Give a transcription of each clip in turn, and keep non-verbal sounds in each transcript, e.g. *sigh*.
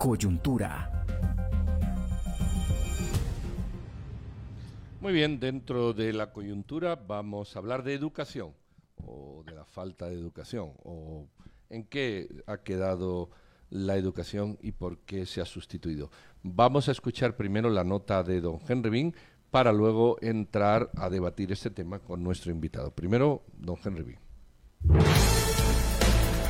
Coyuntura. Muy bien, dentro de la coyuntura vamos a hablar de educación o de la falta de educación o en qué ha quedado la educación y por qué se ha sustituido. Vamos a escuchar primero la nota de don Henry Bean para luego entrar a debatir este tema con nuestro invitado. Primero, don Henry Bean.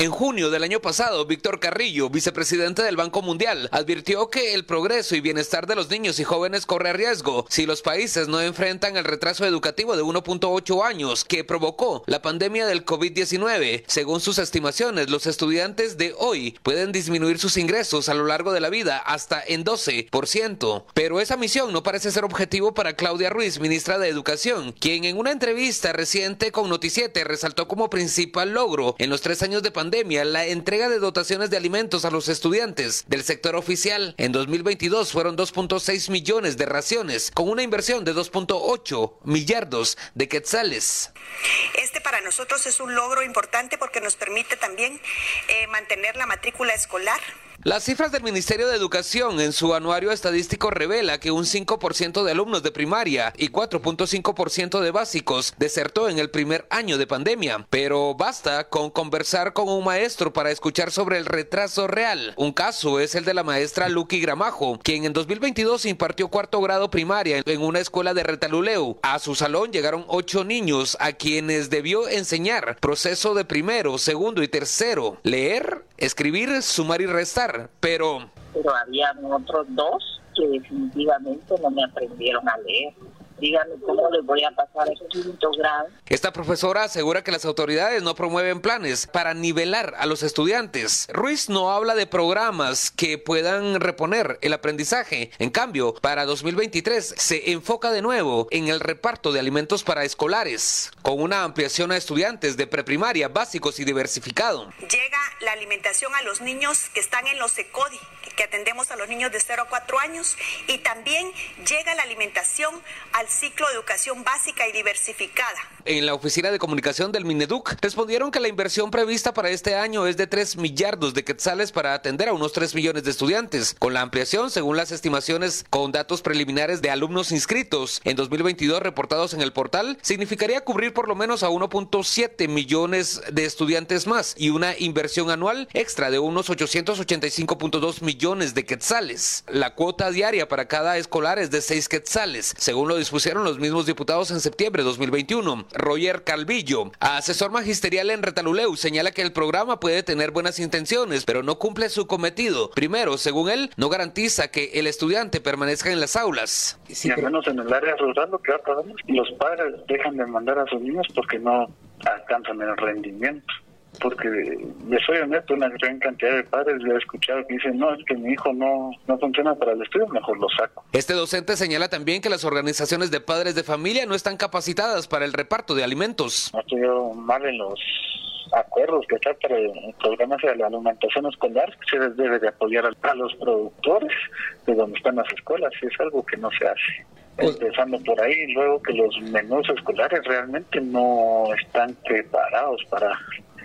En junio del año pasado, Víctor Carrillo, vicepresidente del Banco Mundial, advirtió que el progreso y bienestar de los niños y jóvenes corre riesgo si los países no enfrentan el retraso educativo de 1.8 años que provocó la pandemia del COVID-19. Según sus estimaciones, los estudiantes de hoy pueden disminuir sus ingresos a lo largo de la vida hasta en 12%. Pero esa misión no parece ser objetivo para Claudia Ruiz, ministra de Educación, quien en una entrevista reciente con Noticiete resaltó como principal logro en los tres años de pandemia la entrega de dotaciones de alimentos a los estudiantes del sector oficial. En 2022 fueron 2.6 millones de raciones, con una inversión de 2.8 millardos de quetzales. Este para nosotros es un logro importante porque nos permite también eh, mantener la matrícula escolar las cifras del Ministerio de Educación en su anuario estadístico revela que un 5% de alumnos de primaria y 4.5% de básicos desertó en el primer año de pandemia, pero basta con conversar con un maestro para escuchar sobre el retraso real. Un caso es el de la maestra Lucky Gramajo, quien en 2022 impartió cuarto grado primaria en una escuela de Retaluleu. A su salón llegaron ocho niños a quienes debió enseñar proceso de primero, segundo y tercero, leer, escribir, sumar y restar, pero... Pero había otros dos que definitivamente no me aprendieron a leer díganme cómo les voy a pasar el quinto grado. Esta profesora asegura que las autoridades no promueven planes para nivelar a los estudiantes. Ruiz no habla de programas que puedan reponer el aprendizaje. En cambio, para 2023 se enfoca de nuevo en el reparto de alimentos para escolares, con una ampliación a estudiantes de preprimaria, básicos y diversificado. Llega la alimentación a los niños que están en los ECODI, que atendemos a los niños de 0 a 4 años, y también llega la alimentación al ciclo de educación básica y diversificada. En la oficina de comunicación del Mineduc respondieron que la inversión prevista para este año es de 3 millardos de quetzales para atender a unos 3 millones de estudiantes. Con la ampliación, según las estimaciones con datos preliminares de alumnos inscritos en 2022 reportados en el portal, significaría cubrir por lo menos a 1.7 millones de estudiantes más y una inversión anual extra de unos 885.2 millones de quetzales. La cuota diaria para cada escolar es de 6 quetzales, según lo dispusieron los mismos diputados en septiembre de 2021. Roger Calvillo, asesor magisterial en Retaluleu, señala que el programa puede tener buenas intenciones, pero no cumple su cometido. Primero, según él, no garantiza que el estudiante permanezca en las aulas. Y al menos en el área rural los padres dejan de mandar a sus niños porque no alcanzan el rendimiento porque le soy honesto, una gran cantidad de padres le he escuchado que dicen, no, es que mi hijo no, no funciona para el estudio, mejor lo saco. Este docente señala también que las organizaciones de padres de familia no están capacitadas para el reparto de alimentos. No estoy mal en los acuerdos que está para el programa de la alimentación escolar, se les debe de apoyar a los productores de donde están las escuelas, y es algo que no se hace empezando por ahí, luego que los menús escolares realmente no están preparados para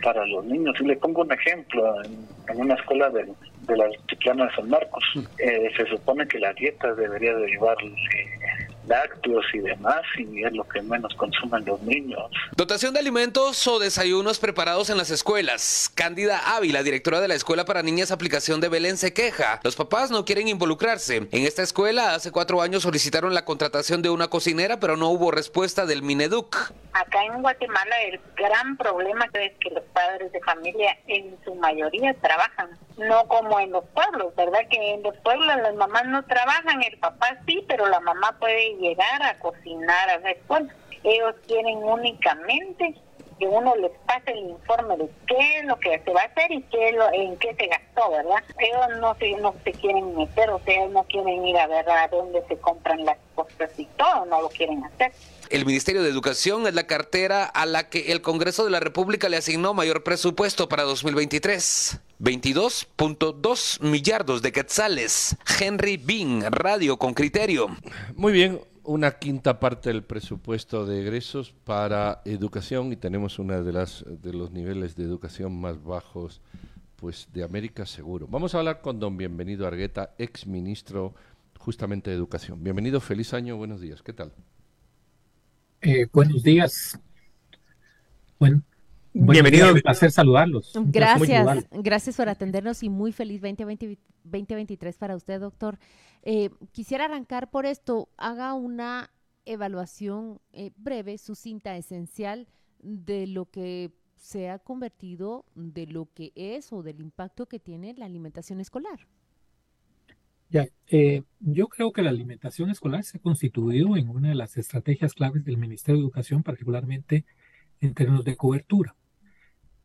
para los niños. Y le pongo un ejemplo, en, una escuela de, de la Altiplano de San Marcos, eh, se supone que la dieta debería derivar eh, lácteos y demás, y es lo que menos consumen los niños. Dotación de alimentos o desayunos preparados en las escuelas. Cándida Ávila, directora de la Escuela para Niñas Aplicación de Belén, se queja. Los papás no quieren involucrarse. En esta escuela hace cuatro años solicitaron la contratación de una cocinera, pero no hubo respuesta del Mineduc. Acá en Guatemala el gran problema es que los padres de familia en su mayoría trabajan, no como en los pueblos, ¿verdad? Que en los pueblos las mamás no trabajan, el papá sí, pero la mamá puede llegar a cocinar a la escuela. Ellos quieren únicamente que uno les pase el informe de qué es lo que se va a hacer y qué lo, en qué se gastó, ¿verdad? Ellos no se, no se quieren meter, o sea, no quieren ir a ver a dónde se compran las cosas y todo, no lo quieren hacer. El Ministerio de Educación es la cartera a la que el Congreso de la República le asignó mayor presupuesto para 2023. 22.2 millardos de quetzales. Henry Bean, Radio con Criterio. Muy bien, una quinta parte del presupuesto de egresos para educación y tenemos uno de las de los niveles de educación más bajos pues de América seguro. Vamos a hablar con don Bienvenido Argueta, ex ministro justamente de Educación. Bienvenido, feliz año, buenos días, ¿qué tal? Eh, buenos días. Bueno, Bienvenido. Un placer saludarlos. Gracias, gracias por atendernos y muy feliz 2020, 2023 para usted, doctor. Eh, quisiera arrancar por esto. Haga una evaluación eh, breve, sucinta, esencial de lo que se ha convertido, de lo que es o del impacto que tiene la alimentación escolar. Ya, eh, yo creo que la alimentación escolar se ha constituido en una de las estrategias claves del Ministerio de Educación, particularmente en términos de cobertura.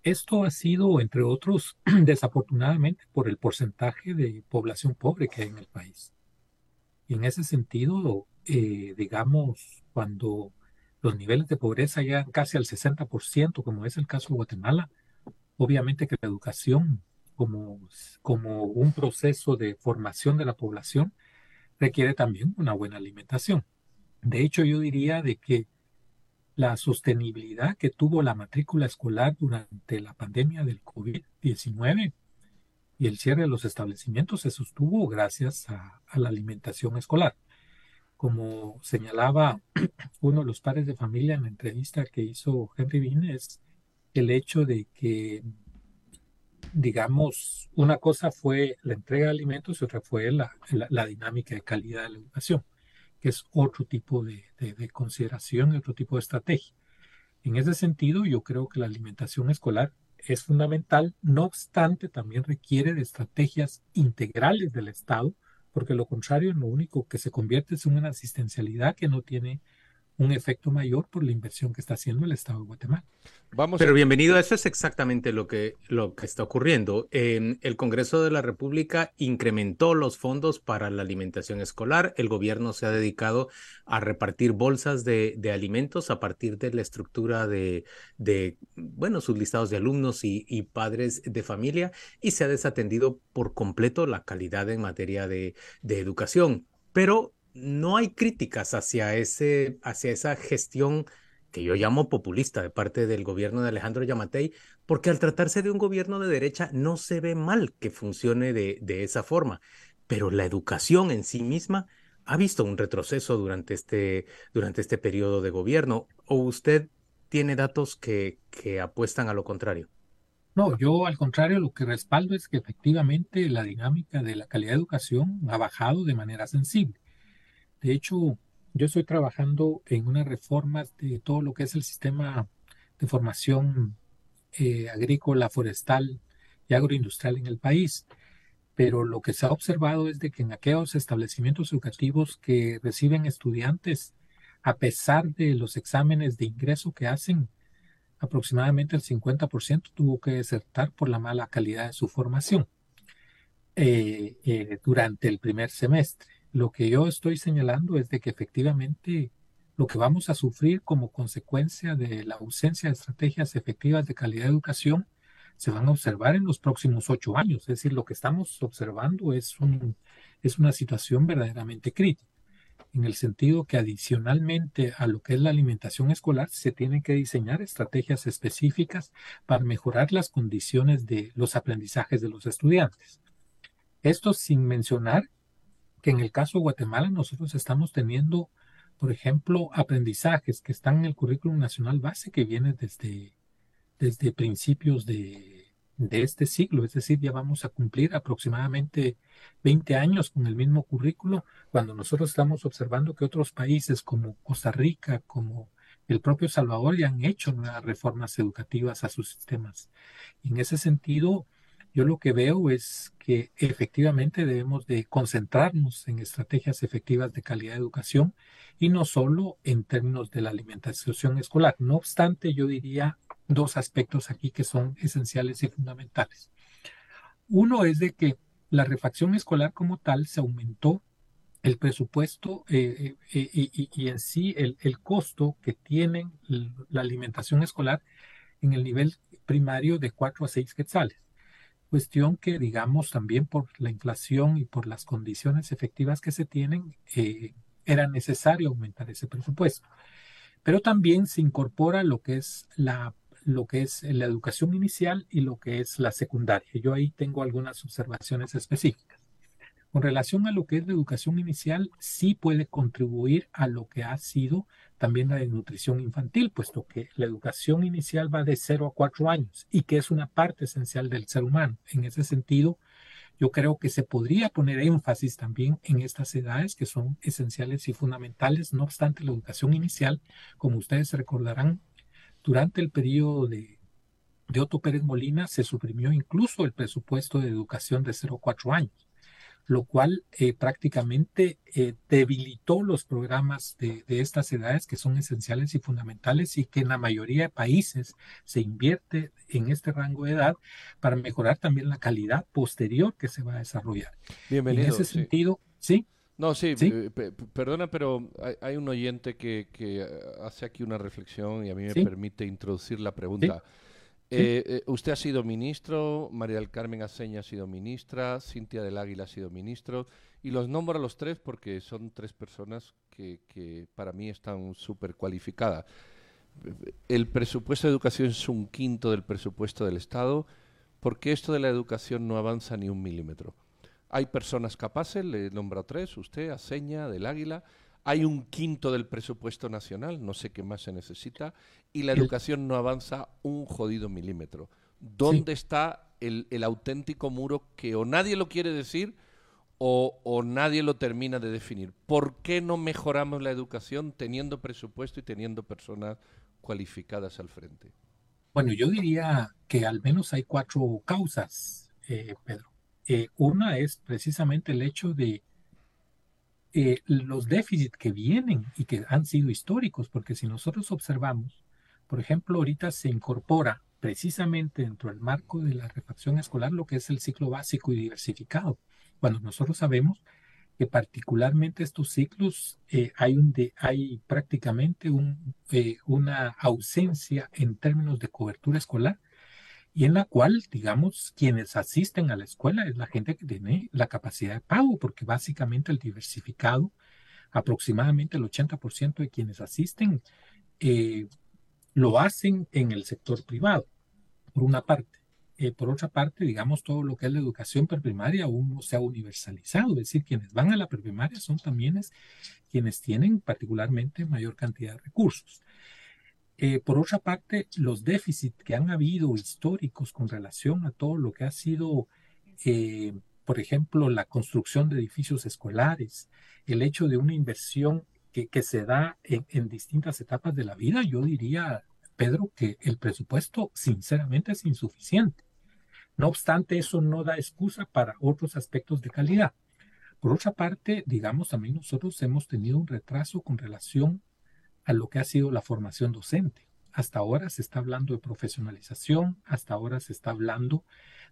Esto ha sido, entre otros, *clears throat* desafortunadamente por el porcentaje de población pobre que hay en el país. Y en ese sentido, eh, digamos, cuando los niveles de pobreza llegan casi al 60%, como es el caso de Guatemala, obviamente que la educación como, como un proceso de formación de la población requiere también una buena alimentación. De hecho, yo diría de que la sostenibilidad que tuvo la matrícula escolar durante la pandemia del COVID-19 y el cierre de los establecimientos se sostuvo gracias a, la alimentación escolar. Como señalaba *clears throat* uno de los padres de familia en la entrevista que hizo Henry Bean, es el hecho de que, digamos, una cosa fue la entrega de alimentos y otra fue la, la dinámica de calidad de la educación que es otro tipo de, consideración y otro tipo de estrategia. En ese sentido, yo creo que la alimentación escolar es fundamental, no obstante, también requiere de estrategias integrales del Estado, porque lo contrario, lo único que se convierte es en una asistencialidad que no tiene un efecto mayor por la inversión que está haciendo el Estado de Guatemala. Pero bienvenido, eso es exactamente lo que, lo que está ocurriendo. el Congreso de la República incrementó los fondos para la alimentación escolar. El gobierno se ha dedicado a repartir bolsas de, de alimentos a partir de la estructura de, de, bueno, sus listados de alumnos y, y, padres de familia y se ha desatendido por completo la calidad en materia de, de educación. Pero no hay críticas hacia, ese, hacia esa gestión que yo llamo populista de parte del gobierno de Alejandro Yamatei, porque al tratarse de un gobierno de derecha no se ve mal que funcione de, esa forma, pero la educación en sí misma ha visto un retroceso durante este, durante este periodo de gobierno, o usted tiene datos que, que apuestan a lo contrario. No, yo al contrario lo que respaldo es que efectivamente la dinámica de la calidad de educación ha bajado de manera sensible. De hecho, yo estoy trabajando en unas reformas de todo lo que es el sistema de formación eh, agrícola, forestal y agroindustrial en el país. Pero lo que se ha observado es de que en aquellos establecimientos educativos que reciben estudiantes, a pesar de los exámenes de ingreso que hacen, aproximadamente el 50% tuvo que desertar por la mala calidad de su formación eh, eh, durante el primer semestre. Lo que yo estoy señalando es de que efectivamente lo que vamos a sufrir como consecuencia de la ausencia de estrategias efectivas de calidad de educación se van a observar en los próximos ocho años. Es decir, lo que estamos observando es, es una situación verdaderamente crítica, en el sentido que adicionalmente a lo que es la alimentación escolar, se tienen que diseñar estrategias específicas para mejorar las condiciones de los aprendizajes de los estudiantes. Esto sin mencionar que en el caso de Guatemala nosotros estamos teniendo, por ejemplo, aprendizajes que están en el currículum nacional base que viene desde, desde principios de, este siglo, es decir, ya vamos a cumplir aproximadamente 20 años con el mismo currículo, cuando nosotros estamos observando que otros países como Costa Rica, como el propio Salvador ya han hecho nuevas reformas educativas a sus sistemas. En ese sentido, yo lo que veo es que efectivamente debemos de concentrarnos en estrategias efectivas de calidad de educación y no solo en términos de la alimentación escolar. No obstante, yo diría dos aspectos aquí que son esenciales y fundamentales. Uno es de que la refacción escolar como tal se aumentó el presupuesto eh, eh, y, en sí el, costo que tiene la alimentación escolar en el nivel primario de 4 a 6 quetzales cuestión que, digamos, también por la inflación y por las condiciones efectivas que se tienen, eh, era necesario aumentar ese presupuesto. Pero también se incorpora lo que es la lo que es la educación inicial y lo que es la secundaria. Yo ahí tengo algunas observaciones específicas. Con relación a lo que es la educación inicial, sí puede contribuir a lo que ha sido también la desnutrición infantil, puesto que la educación inicial va de 0 a 4 años y que es una parte esencial del ser humano. En ese sentido, yo creo que se podría poner énfasis también en estas edades que son esenciales y fundamentales. No obstante, la educación inicial, como ustedes recordarán, durante el periodo de, de Otto Pérez Molina se suprimió incluso el presupuesto de educación de 0 a 4 años lo cual eh, prácticamente eh, debilitó los programas de, estas edades que son esenciales y fundamentales y que en la mayoría de países se invierte en este rango de edad para mejorar también la calidad posterior que se va a desarrollar. Bienvenido. En ese sentido, sí. No, sí, eh, perdona, pero hay, un oyente que, hace aquí una reflexión y a mí me permite introducir la pregunta. Eh, eh, usted ha sido ministro, María del Carmen Aceña ha sido ministra, Cintia del Águila ha sido ministro, y los nombro a los tres porque son tres personas que, para mí están súper cualificadas. El presupuesto de educación es un quinto del presupuesto del Estado, porque esto de la educación no avanza ni un milímetro. Hay personas capaces, le nombro a tres, usted, Aceña, del Águila, hay un quinto del presupuesto nacional, no sé qué más se necesita, y la educación no avanza un jodido milímetro. ¿Dónde está el, auténtico muro que o nadie lo quiere decir o, nadie lo termina de definir? ¿Por qué no mejoramos la educación teniendo presupuesto y teniendo personas cualificadas al frente? Bueno, yo diría que al menos hay cuatro causas, eh, Pedro. Eh, una es precisamente el hecho de eh, los déficits que vienen y que han sido históricos, porque si nosotros observamos, por ejemplo, ahorita se incorpora precisamente dentro del marco de la refacción escolar lo que es el ciclo básico y diversificado, cuando nosotros sabemos que particularmente estos ciclos eh, hay, un hay prácticamente eh, una ausencia en términos de cobertura escolar y en la cual, digamos, quienes asisten a la escuela es la gente que tiene la capacidad de pago, porque básicamente el diversificado, aproximadamente el 80% de quienes asisten, eh, lo hacen en el sector privado, por una parte. Eh, por otra parte, digamos, todo lo que es la educación preprimaria aún no se ha universalizado, es decir, quienes van a la preprimaria son también quienes tienen particularmente mayor cantidad de recursos. Eh, por otra parte, los déficits que han habido históricos con relación a todo lo que ha sido, eh, por ejemplo, la construcción de edificios escolares, el hecho de una inversión que, se da en, en, distintas etapas de la vida, yo diría, Pedro, que el presupuesto sinceramente es insuficiente. No obstante, eso no da excusa para otros aspectos de calidad. Por otra parte, digamos, también nosotros hemos tenido un retraso con relación a lo que ha sido la formación docente. Hasta ahora se está hablando de profesionalización, hasta ahora se está hablando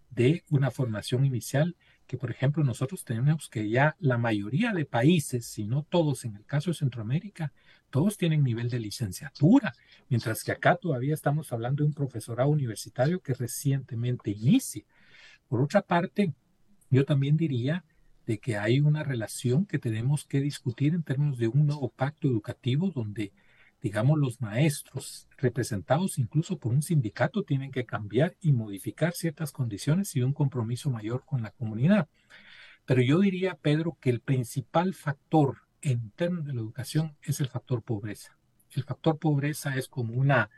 de una formación inicial que, por ejemplo, nosotros tenemos que ya la mayoría de países, si no todos, en el caso de Centroamérica, todos tienen nivel de licenciatura, mientras que acá todavía estamos hablando de un profesorado universitario que recientemente inicia. Por otra parte, yo también diría de que hay una relación que tenemos que discutir en términos de un nuevo pacto educativo donde, digamos, los maestros representados incluso por un sindicato tienen que cambiar y modificar ciertas condiciones y un compromiso mayor con la comunidad. Pero yo diría, Pedro, que el principal factor en términos de la educación es el factor pobreza. El factor pobreza es como una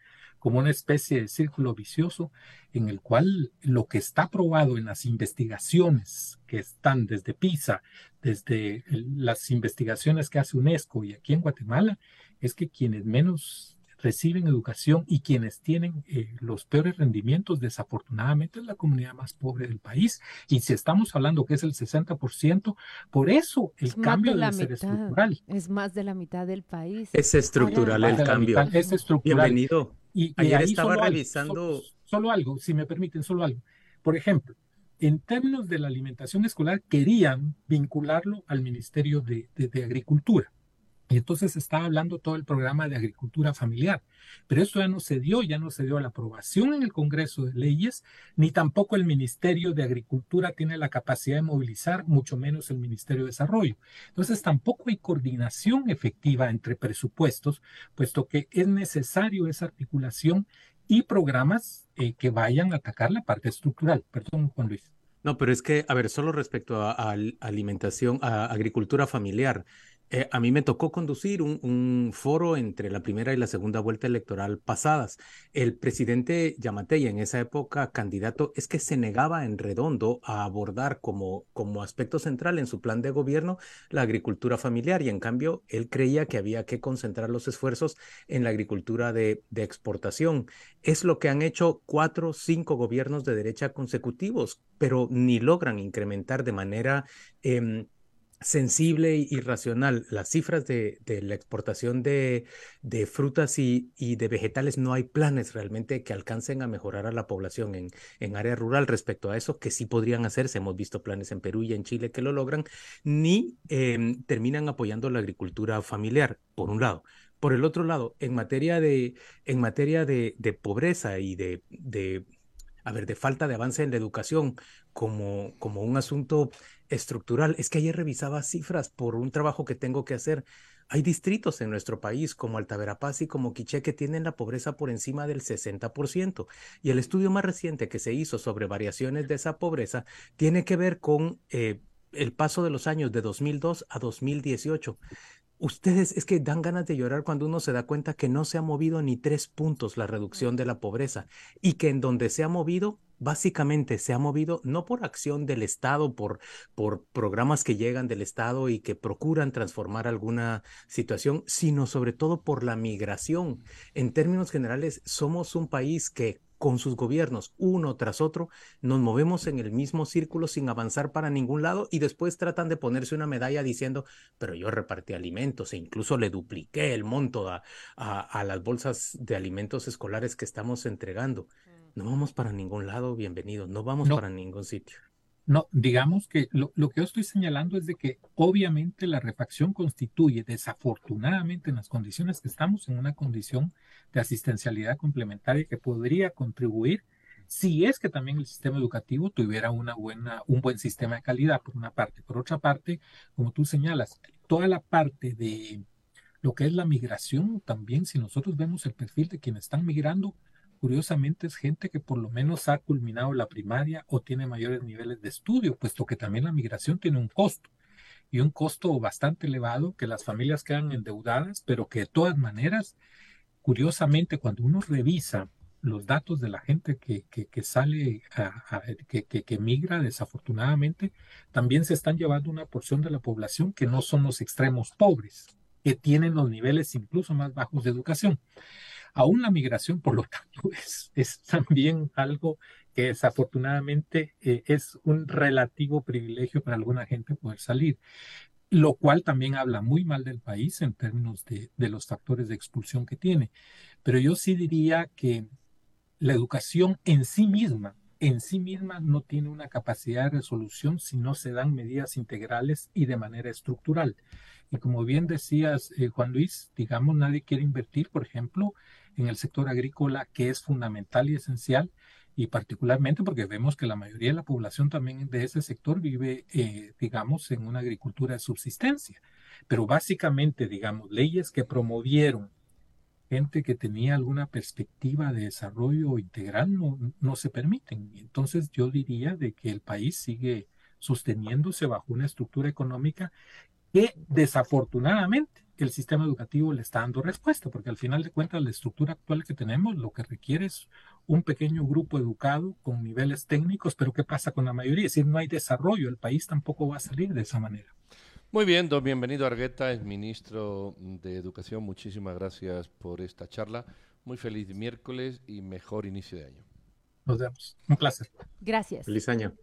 como una especie de círculo vicioso en el cual lo que está probado en las investigaciones que están desde PISA, desde las investigaciones que hace UNESCO y aquí en Guatemala, es que quienes menos reciben educación y quienes tienen eh, los peores rendimientos, desafortunadamente, es la comunidad más pobre del país. Y si estamos hablando que es el 60%, por eso el cambio debe ser estructural. Es más de la mitad del país. Es estructural el cambio. es estructural. Bienvenido. Y, Ayer estaba revisando. Solo, algo, si me permiten, solo algo. Por ejemplo, en términos de la alimentación escolar, querían vincularlo al Ministerio de, Agricultura. Y entonces estaba hablando todo el programa de agricultura familiar, pero eso ya no se dio, ya no se dio la aprobación en el Congreso de Leyes, ni tampoco el Ministerio de Agricultura tiene la capacidad de movilizar, mucho menos el Ministerio de Desarrollo. Entonces tampoco hay coordinación efectiva entre presupuestos, puesto que es necesario esa articulación y programas eh, que vayan a atacar la parte estructural. Perdón, Juan Luis. No, pero es que, a ver, solo respecto a, a alimentación, a agricultura familiar, eh, a mí me tocó conducir un, foro entre la primera y la segunda vuelta electoral pasadas. El presidente Yamatei, en esa época candidato, es que se negaba en redondo a abordar como, como aspecto central en su plan de gobierno la agricultura familiar y en cambio él creía que había que concentrar los esfuerzos en la agricultura de, exportación. Es lo que han hecho cuatro, cinco gobiernos de derecha consecutivos, pero ni logran incrementar de manera... Em, sensible y racional. Las cifras de, la exportación de, frutas y, de vegetales, no hay planes realmente que alcancen a mejorar a la población en, área rural respecto a eso, que sí podrían hacerse. Hemos visto planes en Perú y en Chile que lo logran, ni em, terminan apoyando la agricultura familiar, por un lado. Por el otro lado, en materia de, en materia de, pobreza y de, de, a ver, de falta de avance en la educación como, como un asunto estructural. Es que ayer revisaba cifras por un trabajo que tengo que hacer. Hay distritos en nuestro país como Altaverapaz y como Quiché que tienen la pobreza por encima del 60%. Y el estudio más reciente que se hizo sobre variaciones de esa pobreza tiene que ver con eh, el paso de los años de 2002 a 2018. Ustedes es que dan ganas de llorar cuando uno se da cuenta que no se ha movido ni tres puntos la reducción de la pobreza y que en donde se ha movido básicamente se ha movido no por acción del Estado, por, por programas que llegan del Estado y que procuran transformar alguna situación, sino sobre todo por la migración. En términos generales, somos un país que con sus gobiernos, uno tras otro, nos movemos en el mismo círculo sin avanzar para ningún lado y después tratan de ponerse una medalla diciendo, pero yo repartí alimentos e incluso le dupliqué el monto a, a las bolsas de alimentos escolares que estamos entregando. No vamos para ningún lado, bienvenido, no vamos para ningún sitio. No, digamos que lo, que yo estoy señalando es de que obviamente la refacción constituye, desafortunadamente en las condiciones que estamos, en una condición de asistencialidad complementaria que podría contribuir si es que también el sistema educativo tuviera una buena, un buen sistema de calidad, por una parte. Por otra parte, como tú señalas, toda la parte de lo que es la migración, también si nosotros vemos el perfil de quienes están migrando, curiosamente es gente que por lo menos ha culminado la primaria o tiene mayores niveles de estudio, puesto que también la migración tiene un costo y un costo bastante elevado que las familias quedan endeudadas, pero que de todas maneras, curiosamente, cuando uno revisa los datos de la gente que, sale, que, que, migra desafortunadamente, también se están llevando una porción de la población que no son los extremos pobres, que tienen los niveles incluso más bajos de educación. Aún la migración, por lo tanto, *laughs* es, también algo que desafortunadamente eh, es un relativo privilegio para alguna gente poder salir, lo cual también habla muy mal del país en términos de, de los factores de expulsión que tiene. Pero yo sí diría que la educación en sí misma, en sí misma no tiene una capacidad de resolución si no se dan medidas integrales y de manera estructural. Y como bien decías, eh, Juan Luis, digamos, nadie quiere invertir, por ejemplo, en el sector agrícola, que es fundamental y esencial, y particularmente porque vemos que la mayoría de la población también de ese sector vive, eh, digamos, en una agricultura de subsistencia. Pero básicamente, digamos, leyes que promovieron gente que tenía alguna perspectiva de desarrollo integral no, no se permiten. Entonces yo diría de que el país sigue sosteniéndose bajo una estructura económica que desafortunadamente el sistema educativo le está dando respuesta, porque al final de cuentas la estructura actual que tenemos lo que requiere es un pequeño grupo educado con niveles técnicos, pero ¿qué pasa con la mayoría? Es decir, no hay desarrollo, el país tampoco va a salir de esa manera. Muy bien, don bienvenido Argueta, el ministro de Educación. Muchísimas gracias por esta charla. Muy feliz miércoles y mejor inicio de año. Nos vemos. Un placer. Gracias. Feliz año.